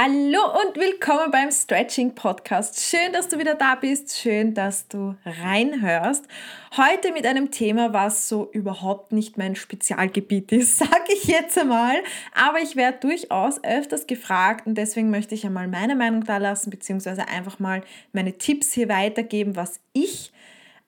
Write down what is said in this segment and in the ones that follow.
Hallo und willkommen beim Stretching Podcast. Schön, dass du wieder da bist. Schön, dass du reinhörst. Heute mit einem Thema, was so überhaupt nicht mein Spezialgebiet ist, sage ich jetzt einmal. Aber ich werde durchaus öfters gefragt und deswegen möchte ich einmal meine Meinung da lassen, beziehungsweise einfach mal meine Tipps hier weitergeben, was ich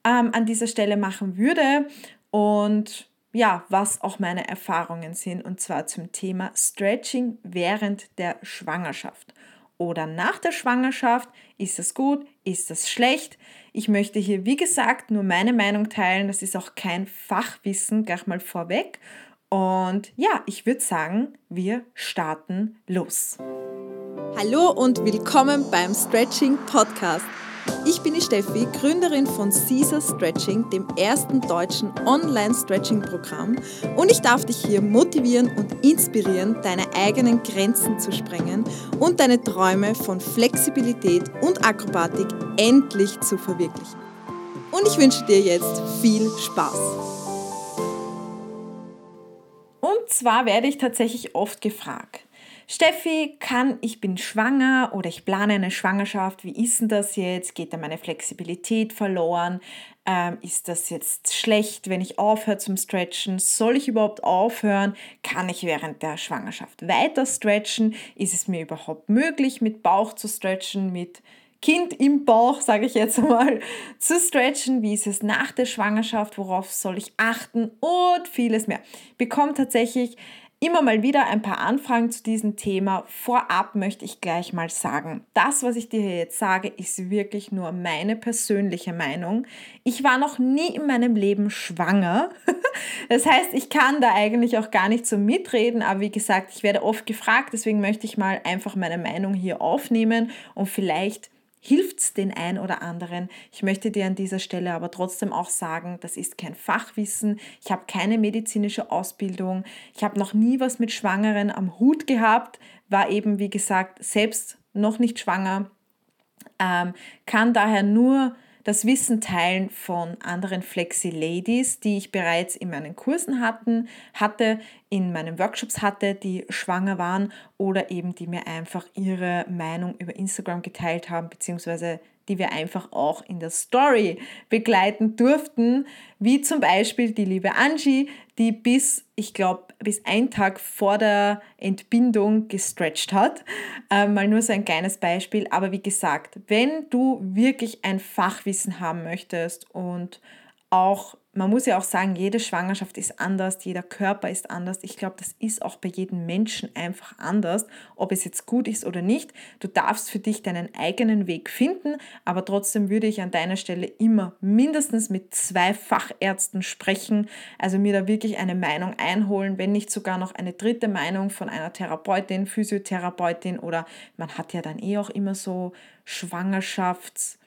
ähm, an dieser Stelle machen würde. Und ja, was auch meine Erfahrungen sind, und zwar zum Thema Stretching während der Schwangerschaft oder nach der Schwangerschaft. Ist das gut? Ist das schlecht? Ich möchte hier, wie gesagt, nur meine Meinung teilen. Das ist auch kein Fachwissen, gleich mal vorweg. Und ja, ich würde sagen, wir starten los. Hallo und willkommen beim Stretching Podcast. Ich bin die Steffi, Gründerin von Caesar Stretching, dem ersten deutschen Online-Stretching-Programm und ich darf dich hier motivieren und inspirieren, deine eigenen Grenzen zu sprengen und deine Träume von Flexibilität und Akrobatik endlich zu verwirklichen. Und ich wünsche dir jetzt viel Spaß. Und zwar werde ich tatsächlich oft gefragt, Steffi, kann, ich bin schwanger oder ich plane eine Schwangerschaft, wie ist denn das jetzt? Geht da meine Flexibilität verloren? Ähm, ist das jetzt schlecht, wenn ich aufhöre zum Stretchen? Soll ich überhaupt aufhören? Kann ich während der Schwangerschaft weiter stretchen? Ist es mir überhaupt möglich, mit Bauch zu stretchen, mit Kind im Bauch, sage ich jetzt mal, zu stretchen. Wie ist es nach der Schwangerschaft? Worauf soll ich achten? Und vieles mehr. Bekommt tatsächlich immer mal wieder ein paar Anfragen zu diesem Thema. Vorab möchte ich gleich mal sagen, das, was ich dir jetzt sage, ist wirklich nur meine persönliche Meinung. Ich war noch nie in meinem Leben schwanger. Das heißt, ich kann da eigentlich auch gar nicht so mitreden, aber wie gesagt, ich werde oft gefragt, deswegen möchte ich mal einfach meine Meinung hier aufnehmen und vielleicht hilft es den ein oder anderen. Ich möchte dir an dieser Stelle aber trotzdem auch sagen, das ist kein Fachwissen. Ich habe keine medizinische Ausbildung. Ich habe noch nie was mit Schwangeren am Hut gehabt, war eben, wie gesagt, selbst noch nicht schwanger, ähm, kann daher nur das Wissen teilen von anderen Flexi-Ladies, die ich bereits in meinen Kursen hatten, hatte, in meinen Workshops hatte, die schwanger waren oder eben die mir einfach ihre Meinung über Instagram geteilt haben, beziehungsweise die wir einfach auch in der Story begleiten durften, wie zum Beispiel die liebe Angie, die bis, ich glaube, bis einen Tag vor der Entbindung gestretched hat. Ähm, mal nur so ein kleines Beispiel. Aber wie gesagt, wenn du wirklich ein Fachwissen haben möchtest und auch man muss ja auch sagen, jede Schwangerschaft ist anders, jeder Körper ist anders. Ich glaube, das ist auch bei jedem Menschen einfach anders, ob es jetzt gut ist oder nicht. Du darfst für dich deinen eigenen Weg finden, aber trotzdem würde ich an deiner Stelle immer mindestens mit zwei Fachärzten sprechen, also mir da wirklich eine Meinung einholen, wenn nicht sogar noch eine dritte Meinung von einer Therapeutin, Physiotherapeutin oder man hat ja dann eh auch immer so Schwangerschafts-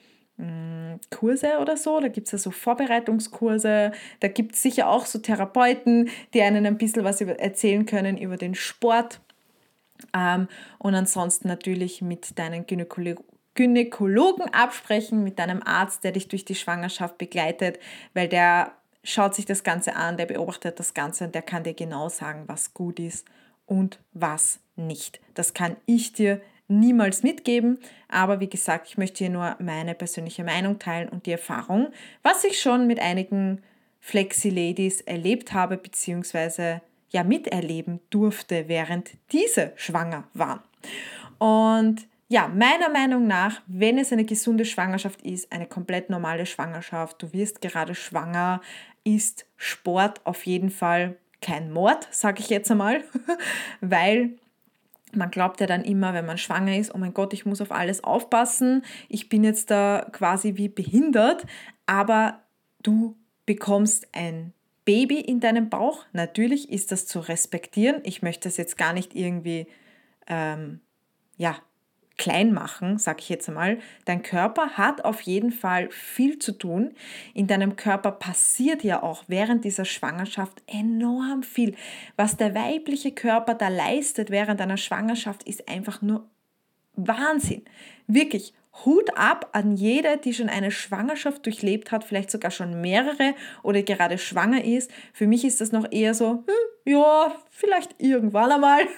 Kurse oder so, da gibt es ja so Vorbereitungskurse, da gibt es sicher auch so Therapeuten, die einen ein bisschen was erzählen können über den Sport. Ähm, und ansonsten natürlich mit deinen Gynäkologen. Gynäkologen absprechen, mit deinem Arzt, der dich durch die Schwangerschaft begleitet, weil der schaut sich das Ganze an, der beobachtet das Ganze und der kann dir genau sagen, was gut ist und was nicht. Das kann ich dir niemals mitgeben. Aber wie gesagt, ich möchte hier nur meine persönliche Meinung teilen und die Erfahrung, was ich schon mit einigen Flexi-Ladies erlebt habe, beziehungsweise ja miterleben durfte, während diese schwanger waren. Und ja, meiner Meinung nach, wenn es eine gesunde Schwangerschaft ist, eine komplett normale Schwangerschaft, du wirst gerade schwanger, ist Sport auf jeden Fall kein Mord, sage ich jetzt einmal, weil man glaubt ja dann immer, wenn man schwanger ist, oh mein Gott, ich muss auf alles aufpassen, ich bin jetzt da quasi wie behindert, aber du bekommst ein Baby in deinem Bauch. Natürlich ist das zu respektieren. Ich möchte das jetzt gar nicht irgendwie ähm, ja, klein machen, sag ich jetzt einmal. Dein Körper hat auf jeden Fall viel zu tun. In deinem Körper passiert ja auch während dieser Schwangerschaft enorm viel. Was der weibliche Körper da leistet während einer Schwangerschaft ist einfach nur Wahnsinn. Wirklich. Hut ab an jede, die schon eine Schwangerschaft durchlebt hat, vielleicht sogar schon mehrere oder gerade schwanger ist. Für mich ist das noch eher so, hm, ja, vielleicht irgendwann einmal.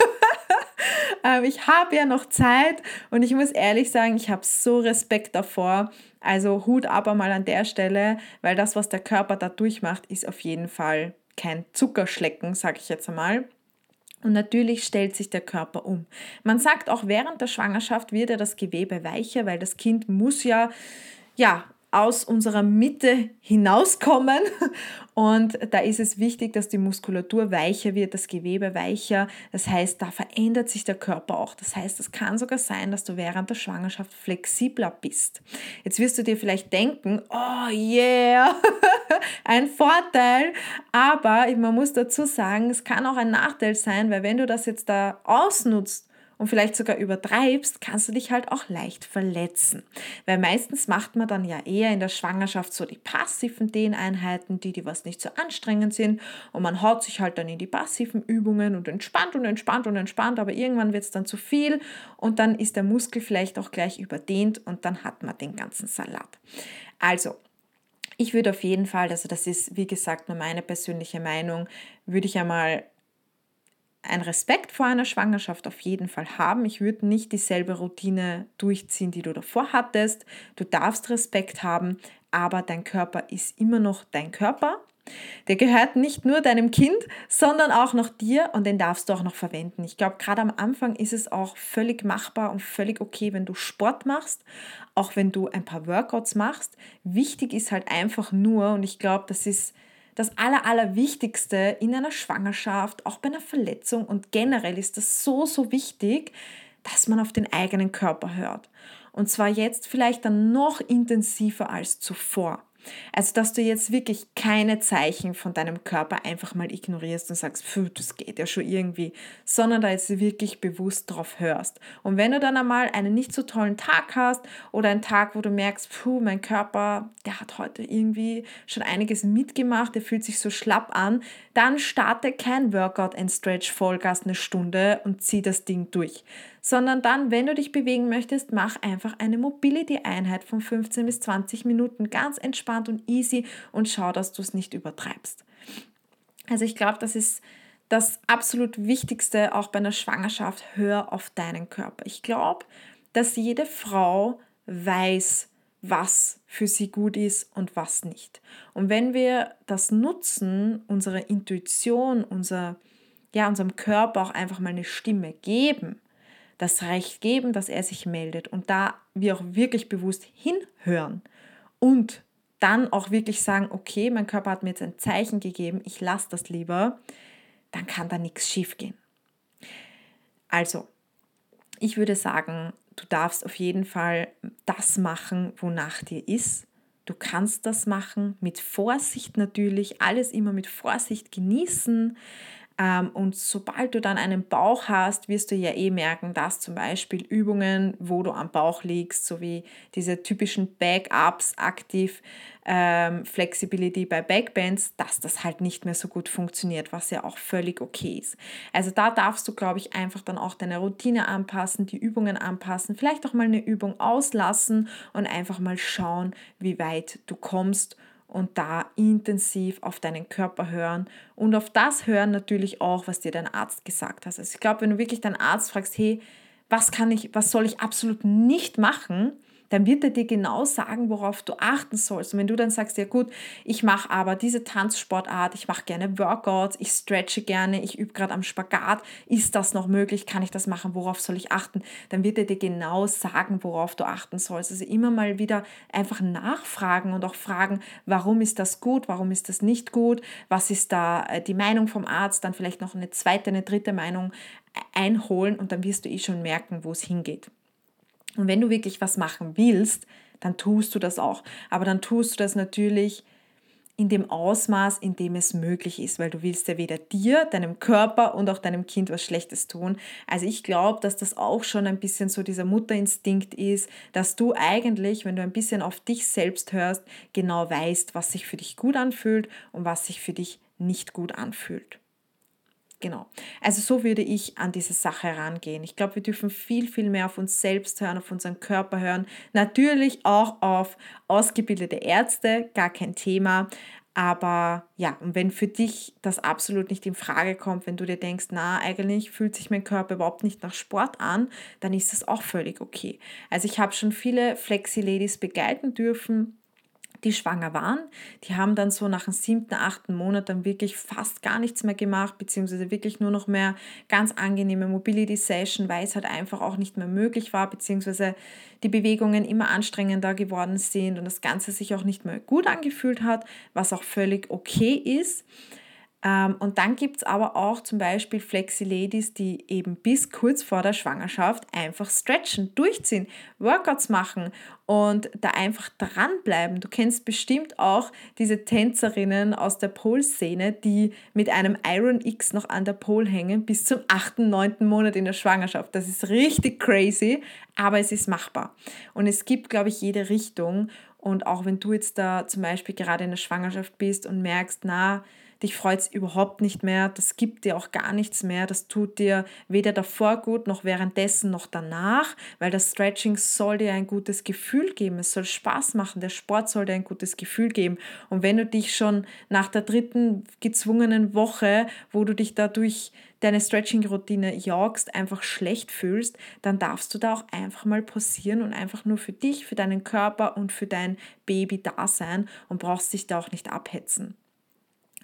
Ähm, ich habe ja noch Zeit und ich muss ehrlich sagen, ich habe so Respekt davor. Also Hut ab einmal an der Stelle, weil das, was der Körper da durchmacht, ist auf jeden Fall kein Zuckerschlecken, sage ich jetzt einmal. Und natürlich stellt sich der Körper um. Man sagt auch während der Schwangerschaft wird ja das Gewebe weicher, weil das Kind muss ja, ja aus unserer Mitte hinauskommen. Und da ist es wichtig, dass die Muskulatur weicher wird, das Gewebe weicher. Das heißt, da verändert sich der Körper auch. Das heißt, es kann sogar sein, dass du während der Schwangerschaft flexibler bist. Jetzt wirst du dir vielleicht denken, oh yeah, ein Vorteil. Aber man muss dazu sagen, es kann auch ein Nachteil sein, weil wenn du das jetzt da ausnutzt, und vielleicht sogar übertreibst, kannst du dich halt auch leicht verletzen. Weil meistens macht man dann ja eher in der Schwangerschaft so die passiven Dehneinheiten, die, die was nicht so anstrengend sind und man haut sich halt dann in die passiven Übungen und entspannt und entspannt und entspannt, aber irgendwann wird es dann zu viel und dann ist der Muskel vielleicht auch gleich überdehnt und dann hat man den ganzen Salat. Also, ich würde auf jeden Fall, also das ist wie gesagt nur meine persönliche Meinung, würde ich einmal ein Respekt vor einer Schwangerschaft auf jeden Fall haben. Ich würde nicht dieselbe Routine durchziehen, die du davor hattest. Du darfst Respekt haben, aber dein Körper ist immer noch dein Körper. Der gehört nicht nur deinem Kind, sondern auch noch dir und den darfst du auch noch verwenden. Ich glaube, gerade am Anfang ist es auch völlig machbar und völlig okay, wenn du Sport machst, auch wenn du ein paar Workouts machst. Wichtig ist halt einfach nur, und ich glaube, das ist das Aller, Allerwichtigste in einer Schwangerschaft, auch bei einer Verletzung und generell ist das so, so wichtig, dass man auf den eigenen Körper hört. Und zwar jetzt vielleicht dann noch intensiver als zuvor. Also, dass du jetzt wirklich keine Zeichen von deinem Körper einfach mal ignorierst und sagst, das geht ja schon irgendwie, sondern da jetzt wirklich bewusst drauf hörst. Und wenn du dann einmal einen nicht so tollen Tag hast oder einen Tag, wo du merkst, puh, mein Körper, der hat heute irgendwie schon einiges mitgemacht, der fühlt sich so schlapp an, dann starte kein Workout and Stretch Vollgas eine Stunde und zieh das Ding durch sondern dann, wenn du dich bewegen möchtest, mach einfach eine Mobility-Einheit von 15 bis 20 Minuten ganz entspannt und easy und schau, dass du es nicht übertreibst. Also ich glaube, das ist das absolut Wichtigste auch bei einer Schwangerschaft. Hör auf deinen Körper. Ich glaube, dass jede Frau weiß, was für sie gut ist und was nicht. Und wenn wir das nutzen, unsere Intuition, unser, ja, unserem Körper auch einfach mal eine Stimme geben, das Recht geben, dass er sich meldet und da wir auch wirklich bewusst hinhören und dann auch wirklich sagen, okay, mein Körper hat mir jetzt ein Zeichen gegeben, ich lasse das lieber, dann kann da nichts schiefgehen. Also, ich würde sagen, du darfst auf jeden Fall das machen, wonach dir ist. Du kannst das machen mit Vorsicht natürlich, alles immer mit Vorsicht genießen. Ähm, und sobald du dann einen Bauch hast, wirst du ja eh merken, dass zum Beispiel Übungen, wo du am Bauch liegst, sowie diese typischen Backups, aktiv ähm, Flexibility bei Backbends, dass das halt nicht mehr so gut funktioniert, was ja auch völlig okay ist. Also da darfst du, glaube ich, einfach dann auch deine Routine anpassen, die Übungen anpassen, vielleicht auch mal eine Übung auslassen und einfach mal schauen, wie weit du kommst und da intensiv auf deinen Körper hören und auf das hören natürlich auch, was dir dein Arzt gesagt hat. Also ich glaube, wenn du wirklich deinen Arzt fragst, hey, was kann ich, was soll ich absolut nicht machen, dann wird er dir genau sagen, worauf du achten sollst. Und wenn du dann sagst, ja gut, ich mache aber diese Tanzsportart, ich mache gerne Workouts, ich stretche gerne, ich übe gerade am Spagat, ist das noch möglich, kann ich das machen, worauf soll ich achten, dann wird er dir genau sagen, worauf du achten sollst. Also immer mal wieder einfach nachfragen und auch fragen, warum ist das gut, warum ist das nicht gut, was ist da äh, die Meinung vom Arzt, dann vielleicht noch eine zweite, eine dritte Meinung einholen und dann wirst du eh schon merken, wo es hingeht. Und wenn du wirklich was machen willst, dann tust du das auch. Aber dann tust du das natürlich in dem Ausmaß, in dem es möglich ist, weil du willst ja weder dir, deinem Körper und auch deinem Kind was Schlechtes tun. Also ich glaube, dass das auch schon ein bisschen so dieser Mutterinstinkt ist, dass du eigentlich, wenn du ein bisschen auf dich selbst hörst, genau weißt, was sich für dich gut anfühlt und was sich für dich nicht gut anfühlt. Genau. Also so würde ich an diese Sache herangehen. Ich glaube, wir dürfen viel, viel mehr auf uns selbst hören, auf unseren Körper hören. Natürlich auch auf ausgebildete Ärzte, gar kein Thema. Aber ja, und wenn für dich das absolut nicht in Frage kommt, wenn du dir denkst, na, eigentlich fühlt sich mein Körper überhaupt nicht nach Sport an, dann ist das auch völlig okay. Also ich habe schon viele Flexi-Ladies begleiten dürfen, die schwanger waren, die haben dann so nach dem siebten, achten Monat dann wirklich fast gar nichts mehr gemacht, beziehungsweise wirklich nur noch mehr ganz angenehme Mobility Session, weil es halt einfach auch nicht mehr möglich war, beziehungsweise die Bewegungen immer anstrengender geworden sind und das Ganze sich auch nicht mehr gut angefühlt hat, was auch völlig okay ist. Ähm, und dann gibt es aber auch zum Beispiel Flexi-Ladies, die eben bis kurz vor der Schwangerschaft einfach stretchen, durchziehen, Workouts machen und da einfach dranbleiben. Du kennst bestimmt auch diese Tänzerinnen aus der Pole-Szene, die mit einem Iron X noch an der Pole hängen bis zum 8., 9. Monat in der Schwangerschaft. Das ist richtig crazy, aber es ist machbar. Und es gibt, glaube ich, jede Richtung. Und auch wenn du jetzt da zum Beispiel gerade in der Schwangerschaft bist und merkst, na, dich freut es überhaupt nicht mehr, das gibt dir auch gar nichts mehr, das tut dir weder davor gut, noch währenddessen, noch danach, weil das Stretching soll dir ein gutes Gefühl geben, es soll Spaß machen, der Sport soll dir ein gutes Gefühl geben. Und wenn du dich schon nach der dritten gezwungenen Woche, wo du dich dadurch deine Stretching-Routine jagst, einfach schlecht fühlst, dann darfst du da auch einfach mal pausieren und einfach nur für dich, für deinen Körper und für dein Baby da sein und brauchst dich da auch nicht abhetzen.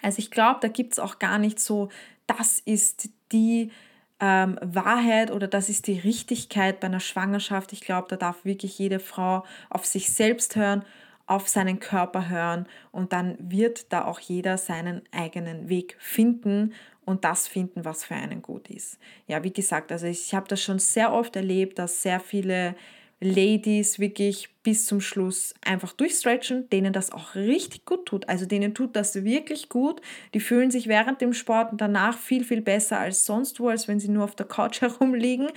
Also ich glaube, da gibt es auch gar nicht so, das ist die ähm, Wahrheit oder das ist die Richtigkeit bei einer Schwangerschaft. Ich glaube, da darf wirklich jede Frau auf sich selbst hören, auf seinen Körper hören und dann wird da auch jeder seinen eigenen Weg finden und das finden, was für einen gut ist. Ja, wie gesagt, also ich habe das schon sehr oft erlebt, dass sehr viele Ladies wirklich bis zum Schluss einfach durchstretchen, denen das auch richtig gut tut. Also denen tut das wirklich gut. Die fühlen sich während dem Sport und danach viel, viel besser als sonst wo, als wenn sie nur auf der Couch herumliegen.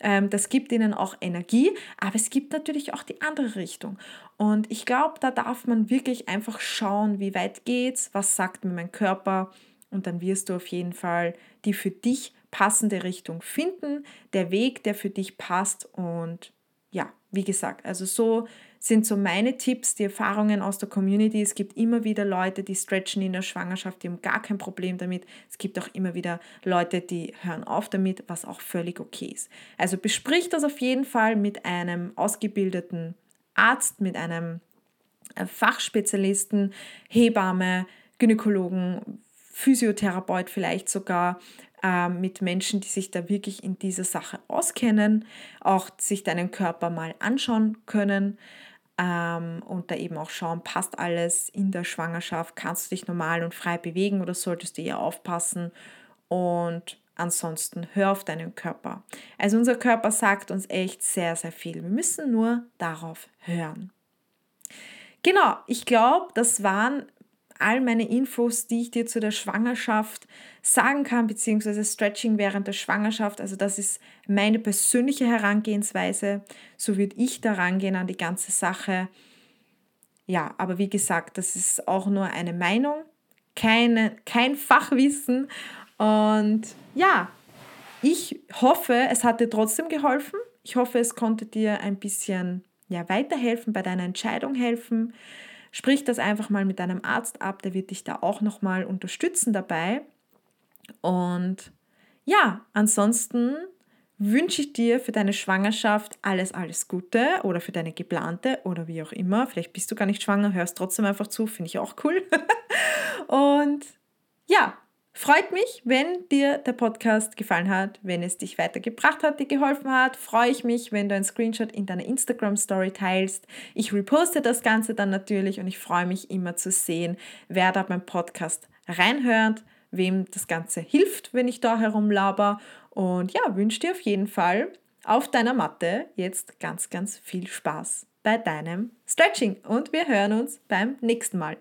Ähm, das gibt ihnen auch Energie, aber es gibt natürlich auch die andere Richtung. Und ich glaube, da darf man wirklich einfach schauen, wie weit geht's, was sagt mir mein Körper und dann wirst du auf jeden Fall die für dich passende Richtung finden, der Weg, der für dich passt und ja, wie gesagt, also so sind so meine Tipps, die Erfahrungen aus der Community. Es gibt immer wieder Leute, die stretchen in der Schwangerschaft, die haben gar kein Problem damit. Es gibt auch immer wieder Leute, die hören auf damit, was auch völlig okay ist. Also besprich das auf jeden Fall mit einem ausgebildeten Arzt, mit einem äh, Fachspezialisten, Hebamme, Gynäkologen, Physiotherapeut vielleicht sogar, äh, mit Menschen, die sich da wirklich in dieser Sache auskennen, auch sich deinen Körper mal anschauen können ähm, und da eben auch schauen, passt alles in der Schwangerschaft, kannst du dich normal und frei bewegen oder solltest du eher aufpassen und ansonsten hör auf deinen Körper. Also unser Körper sagt uns echt sehr, sehr viel. Wir müssen nur darauf hören. Genau, ich glaube, das waren all meine Infos, die ich dir zu der Schwangerschaft sagen kann, beziehungsweise Stretching während der Schwangerschaft. Also das ist meine persönliche Herangehensweise. So würde ich da rangehen an die ganze Sache. Ja, aber wie gesagt, das ist auch nur eine Meinung, keine, kein Fachwissen. Und ja, ich hoffe, es hat dir trotzdem geholfen. Ich hoffe, es konnte dir ein bisschen ja, weiterhelfen, bei deiner Entscheidung helfen. Sprich das einfach mal mit deinem Arzt ab, der wird dich da auch nochmal unterstützen dabei. Und ja, ansonsten wünsche ich dir für deine Schwangerschaft alles, alles Gute oder für deine geplante oder wie auch immer. Vielleicht bist du gar nicht schwanger, hörst trotzdem einfach zu, finde ich auch cool. Und ja, Freut mich, wenn dir der Podcast gefallen hat, wenn es dich weitergebracht hat, dir geholfen hat. Freue ich mich, wenn du einen Screenshot in deiner Instagram Story teilst. Ich reposte das Ganze dann natürlich und ich freue mich immer zu sehen, wer da beim Podcast reinhört, wem das Ganze hilft, wenn ich da herumlaber. Und ja, wünsche dir auf jeden Fall auf deiner Matte jetzt ganz, ganz viel Spaß bei deinem Stretching und wir hören uns beim nächsten Mal.